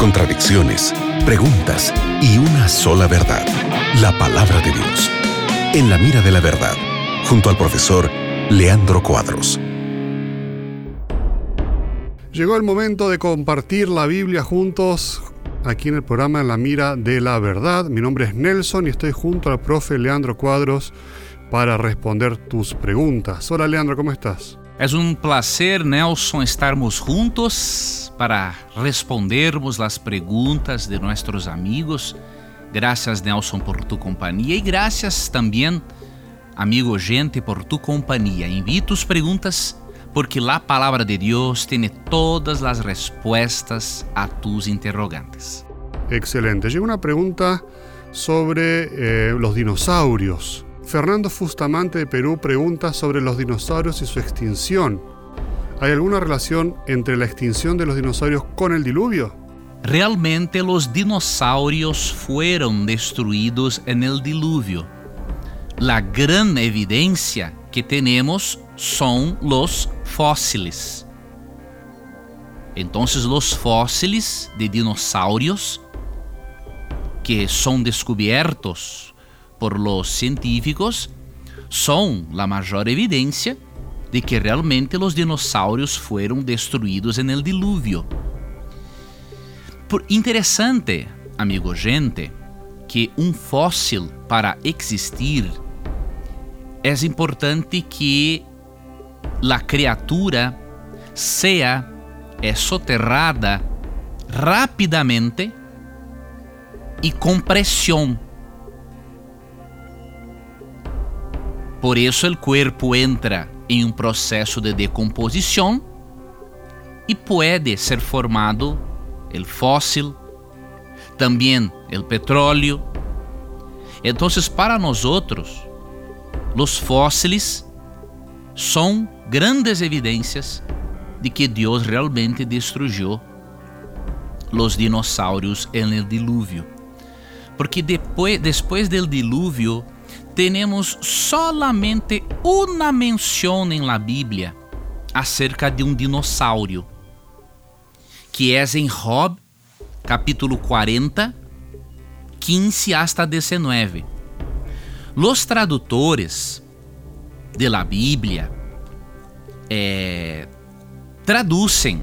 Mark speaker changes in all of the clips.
Speaker 1: contradicciones, preguntas y una sola verdad, la palabra de Dios. En la mira de la verdad, junto al profesor Leandro Cuadros.
Speaker 2: Llegó el momento de compartir la Biblia juntos aquí en el programa En la mira de la verdad. Mi nombre es Nelson y estoy junto al profe Leandro Cuadros para responder tus preguntas. Hola Leandro, ¿cómo estás?
Speaker 3: Es un placer, Nelson, estarmos juntos para respondermos las preguntas de nuestros amigos. Gracias, Nelson, por tu compañía y gracias también, amigo gente, por tu compañía. Envíe tus preguntas porque la palabra de Dios tiene todas las respuestas a tus interrogantes.
Speaker 2: Excelente. Llega una pregunta sobre eh, los dinosaurios. Fernando Fustamante de Perú pregunta sobre los dinosaurios y su extinción. ¿Hay alguna relación entre la extinción de los dinosaurios con el diluvio?
Speaker 3: Realmente los dinosaurios fueron destruidos en el diluvio. La gran evidencia que tenemos son los fósiles. Entonces los fósiles de dinosaurios que son descubiertos por los científicos son la mayor evidencia de que realmente los dinosaurios fueron destruidos en el diluvio. Por interesante, amigo gente, que um fóssil para existir é importante que a criatura seja é soterrada rapidamente e com pressão Por isso, o corpo entra em um processo de decomposição e pode ser formado o fóssil, também o petróleo. Então, para nós outros, os fósiles são grandes evidências de que Deus realmente destruiu os dinossauros no dilúvio. Porque depois, depois do dilúvio, tenemos solamente uma menção em la Bíblia acerca de um dinossauro, que é em Job, capítulo 40, 15 hasta 19. Los tradutores de la Bíblia eh, traduzem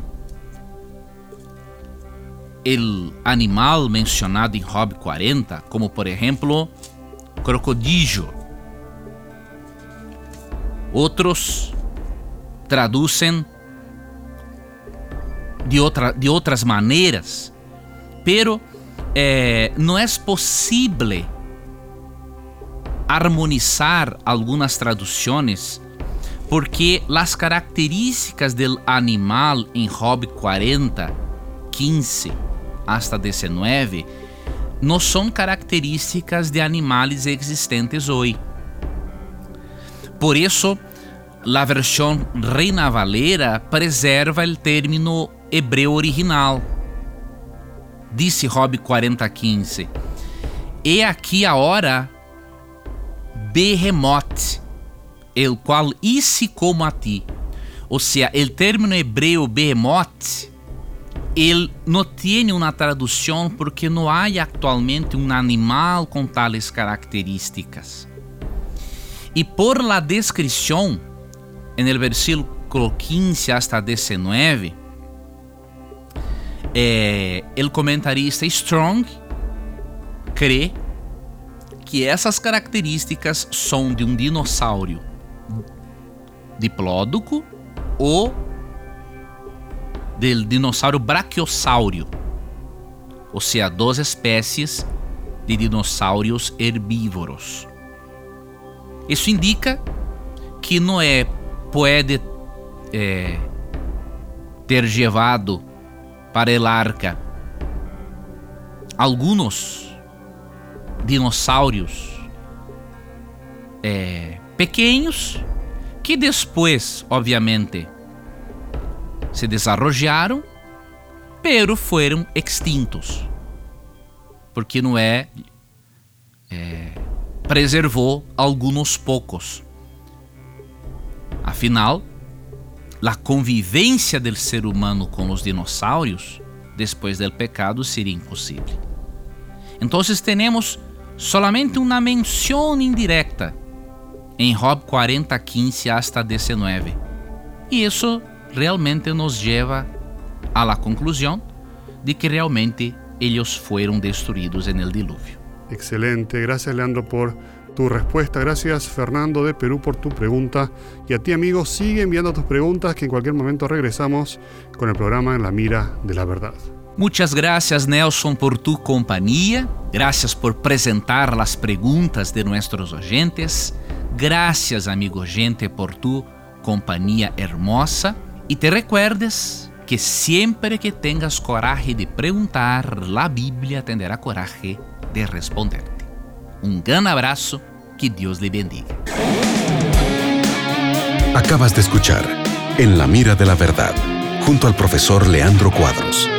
Speaker 3: o animal mencionado em Job 40 como, por exemplo, crocodilo. Outros traduzem de, outra, de outras maneiras, pero eh, não é possível harmonizar algumas traduções porque as características do animal em Job 40, 15 hasta 19 não são características de animais existentes hoje. Por isso, a versão Reina Valera preserva o término hebreu original. Disse Rob 4015. E aqui a hora Behemoth, el qual isse como a ti. Ou seja, o término hebreu Behemoth ele não tem uma tradução porque não há atualmente um animal com tais características. E por la descrição, no versículo 15 hasta 19, eh, el comentarista Strong crê que essas características são de um dinossauro diplódoco ou del dinossauro brachiosáureo, ou seja, duas espécies de dinossauros herbívoros. Isso indica que Noé pode é, ter levado para el arca alguns dinossauros é, pequenos que depois, obviamente, se desarrollaram, pero foram extintos. Porque Noé é, preservou alguns poucos. Afinal, a convivência do ser humano com os dinossauros después del pecado sería imposible. Entonces tenemos solamente una mención indirecta em Job 40, 15 hasta 19. E isso realmente nos leva à la conclusão de que realmente eles foram destruídos en el diluvio.
Speaker 2: Excelente, gracias Leandro por tu respuesta, gracias Fernando de Perú por tu pregunta. Y a ti amigos sigue enviando tus preguntas que en cualquier momento regresamos con el programa En la mira de la verdad.
Speaker 3: Muchas gracias Nelson por tu compañía, gracias por presentar las preguntas de nuestros oyentes, gracias amigo gente por tu compañía hermosa y te recuerdes que siempre que tengas coraje de preguntar, la Biblia tendrá coraje de responderte. Un gran abrazo, que Dios le bendiga.
Speaker 1: Acabas de escuchar En la mira de la verdad, junto al profesor Leandro Cuadros.